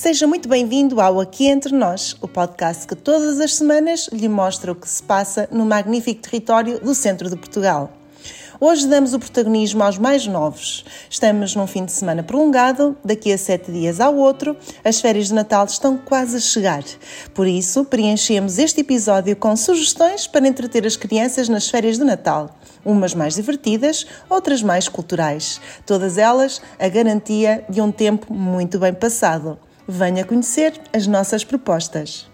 Seja muito bem-vindo ao Aqui Entre Nós, o podcast que todas as semanas lhe mostra o que se passa no magnífico território do centro de Portugal. Hoje damos o protagonismo aos mais novos. Estamos num fim de semana prolongado, daqui a sete dias ao outro, as férias de Natal estão quase a chegar. Por isso, preenchemos este episódio com sugestões para entreter as crianças nas férias de Natal. Umas mais divertidas, outras mais culturais. Todas elas a garantia de um tempo muito bem passado. Venha conhecer as nossas propostas.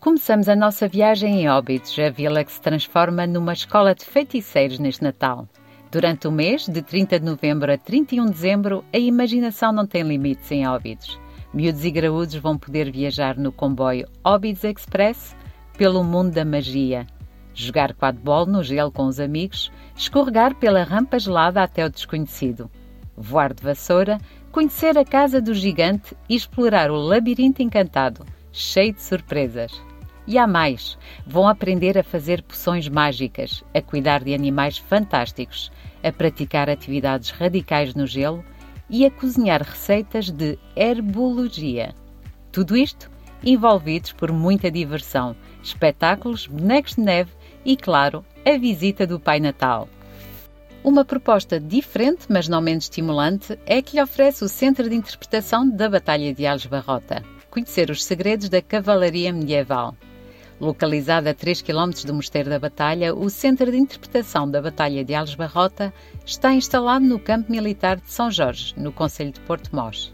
Começamos a nossa viagem em Óbidos, a vila que se transforma numa escola de feiticeiros neste Natal. Durante o mês, de 30 de novembro a 31 de dezembro, a imaginação não tem limites em Óbidos. Miúdos e graúdos vão poder viajar no comboio Óbidos Express pelo mundo da magia, jogar quadbol no gelo com os amigos, escorregar pela rampa gelada até o desconhecido, voar de vassoura, conhecer a casa do gigante e explorar o labirinto encantado, cheio de surpresas. E há mais! Vão aprender a fazer poções mágicas, a cuidar de animais fantásticos, a praticar atividades radicais no gelo e a cozinhar receitas de herbologia. Tudo isto envolvidos por muita diversão, espetáculos, bonecos de neve e, claro, a visita do Pai Natal. Uma proposta diferente, mas não menos estimulante, é que lhe oferece o Centro de Interpretação da Batalha de Alves Barrota. Conhecer os segredos da cavalaria medieval. Localizado a 3 km do Mosteiro da Batalha, o Centro de Interpretação da Batalha de Alves Barrota está instalado no Campo Militar de São Jorge, no Conselho de Porto Mós.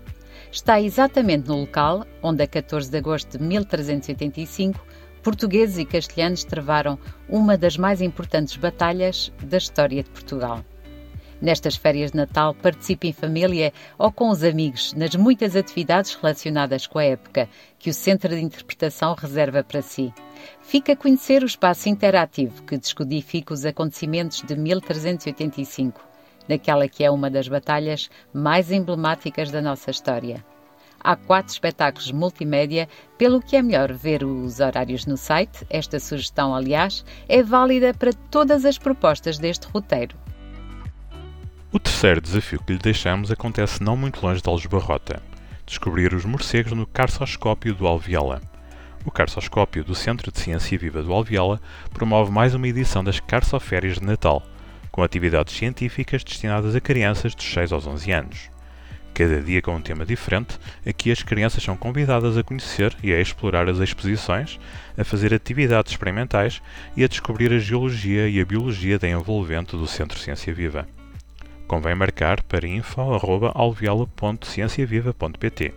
Está exatamente no local onde, a 14 de agosto de 1385, portugueses e castelhanos travaram uma das mais importantes batalhas da história de Portugal. Nestas férias de Natal, participe em família ou com os amigos nas muitas atividades relacionadas com a época que o Centro de Interpretação reserva para si. Fica a conhecer o espaço interativo que descodifica os acontecimentos de 1385, naquela que é uma das batalhas mais emblemáticas da nossa história. Há quatro espetáculos multimédia, pelo que é melhor ver os horários no site. Esta sugestão, aliás, é válida para todas as propostas deste roteiro. O terceiro desafio que lhe deixamos acontece não muito longe de Aljubarrota. Descobrir os morcegos no Carçoscópio do Alviola. O Carçoscópio do Centro de Ciência Viva do Alviola promove mais uma edição das Carçoférias de Natal, com atividades científicas destinadas a crianças dos 6 aos 11 anos. Cada dia com um tema diferente, aqui as crianças são convidadas a conhecer e a explorar as exposições, a fazer atividades experimentais e a descobrir a geologia e a biologia da envolvente do Centro Ciência Viva. Convém marcar para info.alviola.cienciaviva.pt.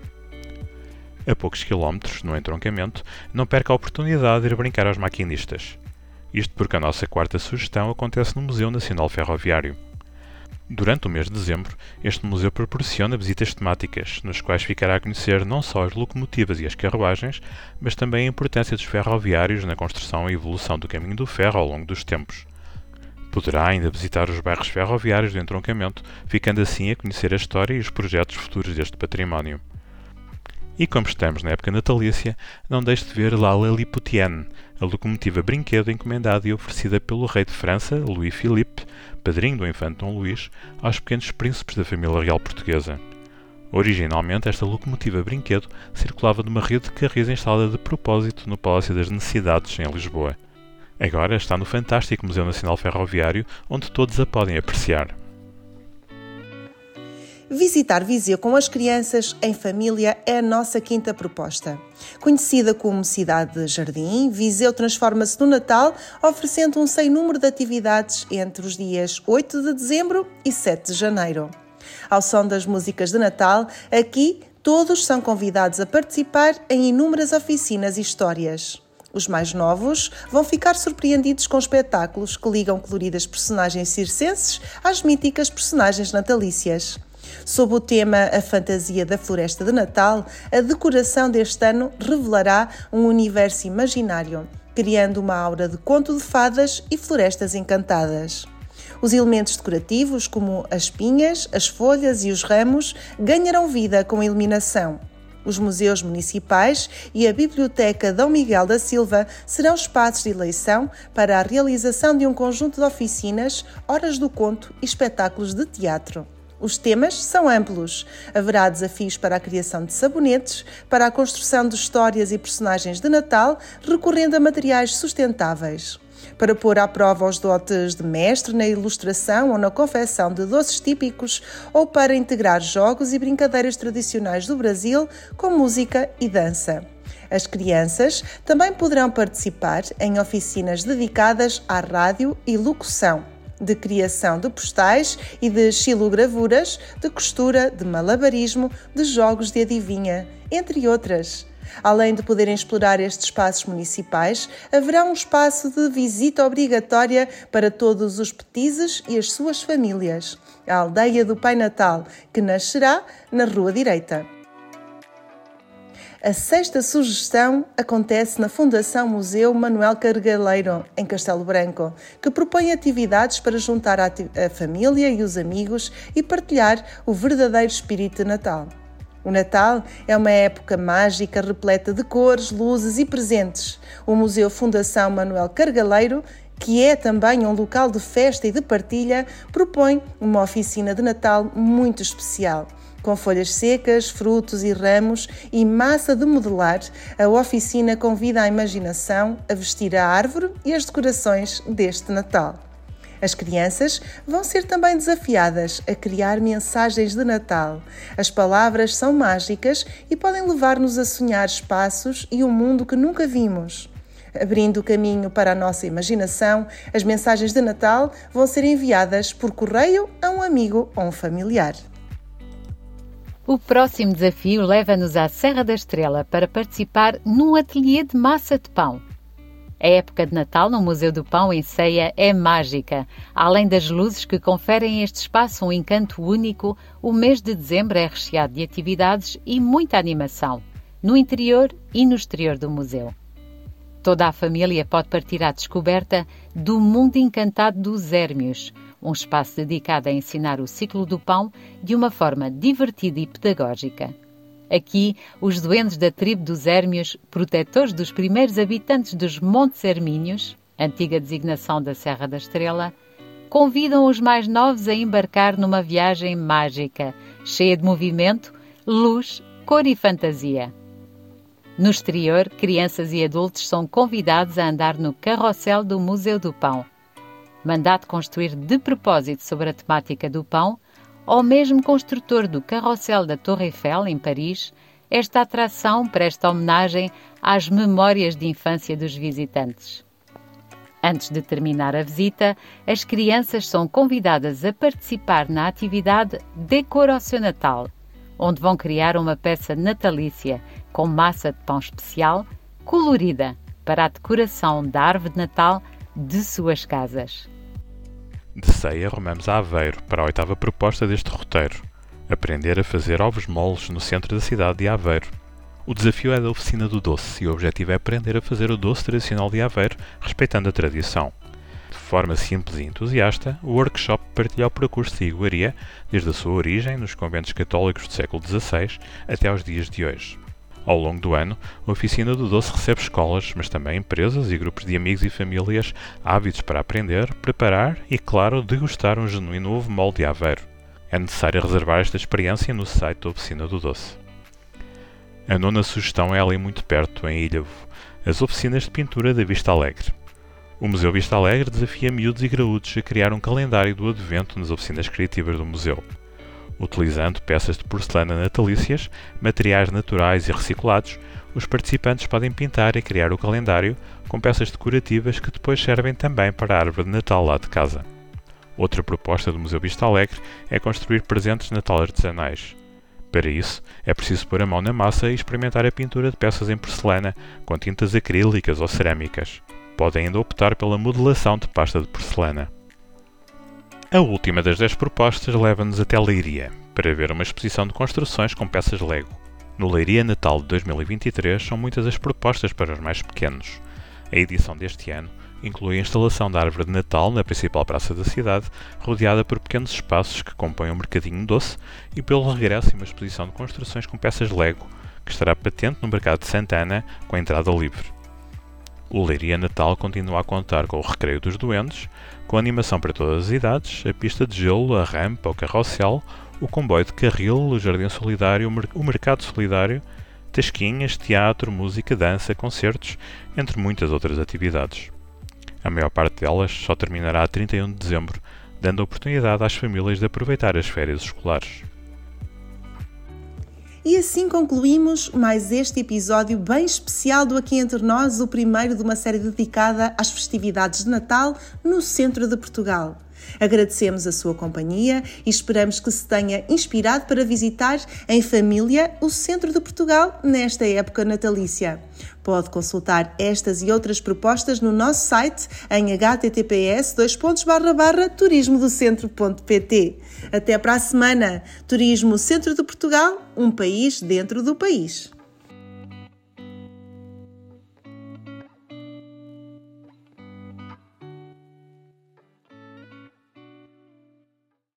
A poucos quilómetros, no entroncamento, não perca a oportunidade de ir brincar aos maquinistas. Isto porque a nossa quarta sugestão acontece no Museu Nacional Ferroviário. Durante o mês de dezembro, este museu proporciona visitas temáticas, nos quais ficará a conhecer não só as locomotivas e as carruagens, mas também a importância dos ferroviários na construção e evolução do caminho do ferro ao longo dos tempos. Poderá ainda visitar os bairros ferroviários do entroncamento, ficando assim a conhecer a história e os projetos futuros deste património. E como estamos na época natalícia, não deixe de ver La Lilliputienne, a locomotiva brinquedo encomendada e oferecida pelo rei de França, Louis Philippe, padrinho do infante Dom Luís, aos pequenos príncipes da família real portuguesa. Originalmente, esta locomotiva brinquedo circulava numa rede de carris instalada de propósito no Palácio das Necessidades, em Lisboa. Agora está no fantástico Museu Nacional Ferroviário, onde todos a podem apreciar. Visitar Viseu com as crianças em família é a nossa quinta proposta. Conhecida como Cidade de Jardim, Viseu transforma-se no Natal, oferecendo um sem número de atividades entre os dias 8 de dezembro e 7 de janeiro. Ao som das músicas de Natal, aqui todos são convidados a participar em inúmeras oficinas e histórias. Os mais novos vão ficar surpreendidos com espetáculos que ligam coloridas personagens circenses às míticas personagens natalícias. Sob o tema A Fantasia da Floresta de Natal, a decoração deste ano revelará um universo imaginário, criando uma aura de conto de fadas e florestas encantadas. Os elementos decorativos, como as pinhas, as folhas e os ramos, ganharão vida com a iluminação. Os museus municipais e a Biblioteca Dom Miguel da Silva serão espaços de eleição para a realização de um conjunto de oficinas, horas do conto e espetáculos de teatro. Os temas são amplos. Haverá desafios para a criação de sabonetes, para a construção de histórias e personagens de Natal, recorrendo a materiais sustentáveis. Para pôr à prova os dotes de mestre na ilustração ou na confecção de doces típicos, ou para integrar jogos e brincadeiras tradicionais do Brasil com música e dança. As crianças também poderão participar em oficinas dedicadas à rádio e locução de criação de postais e de xilogravuras, de costura, de malabarismo, de jogos de adivinha, entre outras. Além de poderem explorar estes espaços municipais, haverá um espaço de visita obrigatória para todos os petizes e as suas famílias. A aldeia do Pai Natal, que nascerá na Rua Direita. A sexta sugestão acontece na Fundação Museu Manuel Cargaleiro, em Castelo Branco, que propõe atividades para juntar a, a família e os amigos e partilhar o verdadeiro espírito de Natal. O Natal é uma época mágica repleta de cores, luzes e presentes. O Museu Fundação Manuel Cargaleiro que é também um local de festa e de partilha, propõe uma oficina de Natal muito especial. Com folhas secas, frutos e ramos e massa de modelar, a oficina convida a imaginação a vestir a árvore e as decorações deste Natal. As crianças vão ser também desafiadas a criar mensagens de Natal. As palavras são mágicas e podem levar-nos a sonhar espaços e um mundo que nunca vimos. Abrindo o caminho para a nossa imaginação, as mensagens de Natal vão ser enviadas por correio a um amigo ou um familiar. O próximo desafio leva-nos à Serra da Estrela para participar num ateliê de massa de pão. A época de Natal no Museu do Pão em Ceia é mágica. Além das luzes que conferem a este espaço um encanto único, o mês de dezembro é recheado de atividades e muita animação, no interior e no exterior do museu. Toda a família pode partir à descoberta do mundo encantado dos Hérmios, um espaço dedicado a ensinar o ciclo do pão de uma forma divertida e pedagógica. Aqui, os duendes da tribo dos Hérmios, protetores dos primeiros habitantes dos Montes Hermínios, antiga designação da Serra da Estrela, convidam os mais novos a embarcar numa viagem mágica, cheia de movimento, luz, cor e fantasia. No exterior, crianças e adultos são convidados a andar no carrossel do Museu do Pão. Mandado construir de propósito sobre a temática do pão, ou mesmo construtor do carrossel da Torre Eiffel, em Paris, esta atração presta homenagem às memórias de infância dos visitantes. Antes de terminar a visita, as crianças são convidadas a participar na atividade Decora o seu Natal, onde vão criar uma peça natalícia com massa de pão especial colorida para a decoração da árvore de Natal de suas casas. De Ceia, rumamos a Aveiro para a oitava proposta deste roteiro: aprender a fazer ovos moles no centro da cidade de Aveiro. O desafio é da oficina do doce e o objetivo é aprender a fazer o doce tradicional de Aveiro, respeitando a tradição. De forma simples e entusiasta, o workshop partilha o percurso de iguaria desde a sua origem nos conventos católicos do século XVI até aos dias de hoje. Ao longo do ano, a Oficina do Doce recebe escolas, mas também empresas e grupos de amigos e famílias ávidos para aprender, preparar e, claro, degustar um genuíno ovo molde de Aveiro. É necessário reservar esta experiência no site da Oficina do Doce. A nona sugestão é ali muito perto, em Ilhavo, as oficinas de pintura da Vista Alegre. O Museu Vista Alegre desafia miúdos e graúdos a criar um calendário do advento nas oficinas criativas do museu. Utilizando peças de porcelana natalícias, materiais naturais e reciclados, os participantes podem pintar e criar o calendário com peças decorativas que depois servem também para a árvore de Natal lá de casa. Outra proposta do Museu Vista Alegre é construir presentes de Natal artesanais. Para isso, é preciso pôr a mão na massa e experimentar a pintura de peças em porcelana com tintas acrílicas ou cerâmicas. Podem ainda optar pela modelação de pasta de porcelana. A última das 10 propostas leva-nos até Leiria, para ver uma exposição de construções com peças Lego. No Leiria Natal de 2023 são muitas as propostas para os mais pequenos. A edição deste ano inclui a instalação da árvore de Natal na principal praça da cidade, rodeada por pequenos espaços que compõem um mercadinho doce, e pelo regresso uma exposição de construções com peças Lego, que estará patente no mercado de Santana com entrada livre. O Leiria Natal continua a contar com o Recreio dos Doentes, com animação para todas as idades, a pista de gelo, a rampa, o carrossel, o comboio de carril, o jardim solidário, o mercado solidário, tasquinhas, teatro, música, dança, concertos, entre muitas outras atividades. A maior parte delas só terminará a 31 de dezembro, dando oportunidade às famílias de aproveitar as férias escolares. E assim concluímos mais este episódio bem especial do Aqui Entre Nós, o primeiro de uma série dedicada às festividades de Natal no centro de Portugal. Agradecemos a sua companhia e esperamos que se tenha inspirado para visitar em família o centro de Portugal nesta época natalícia. Pode consultar estas e outras propostas no nosso site em https turismodocentro.pt. Até para a semana! Turismo Centro de Portugal, um país dentro do país.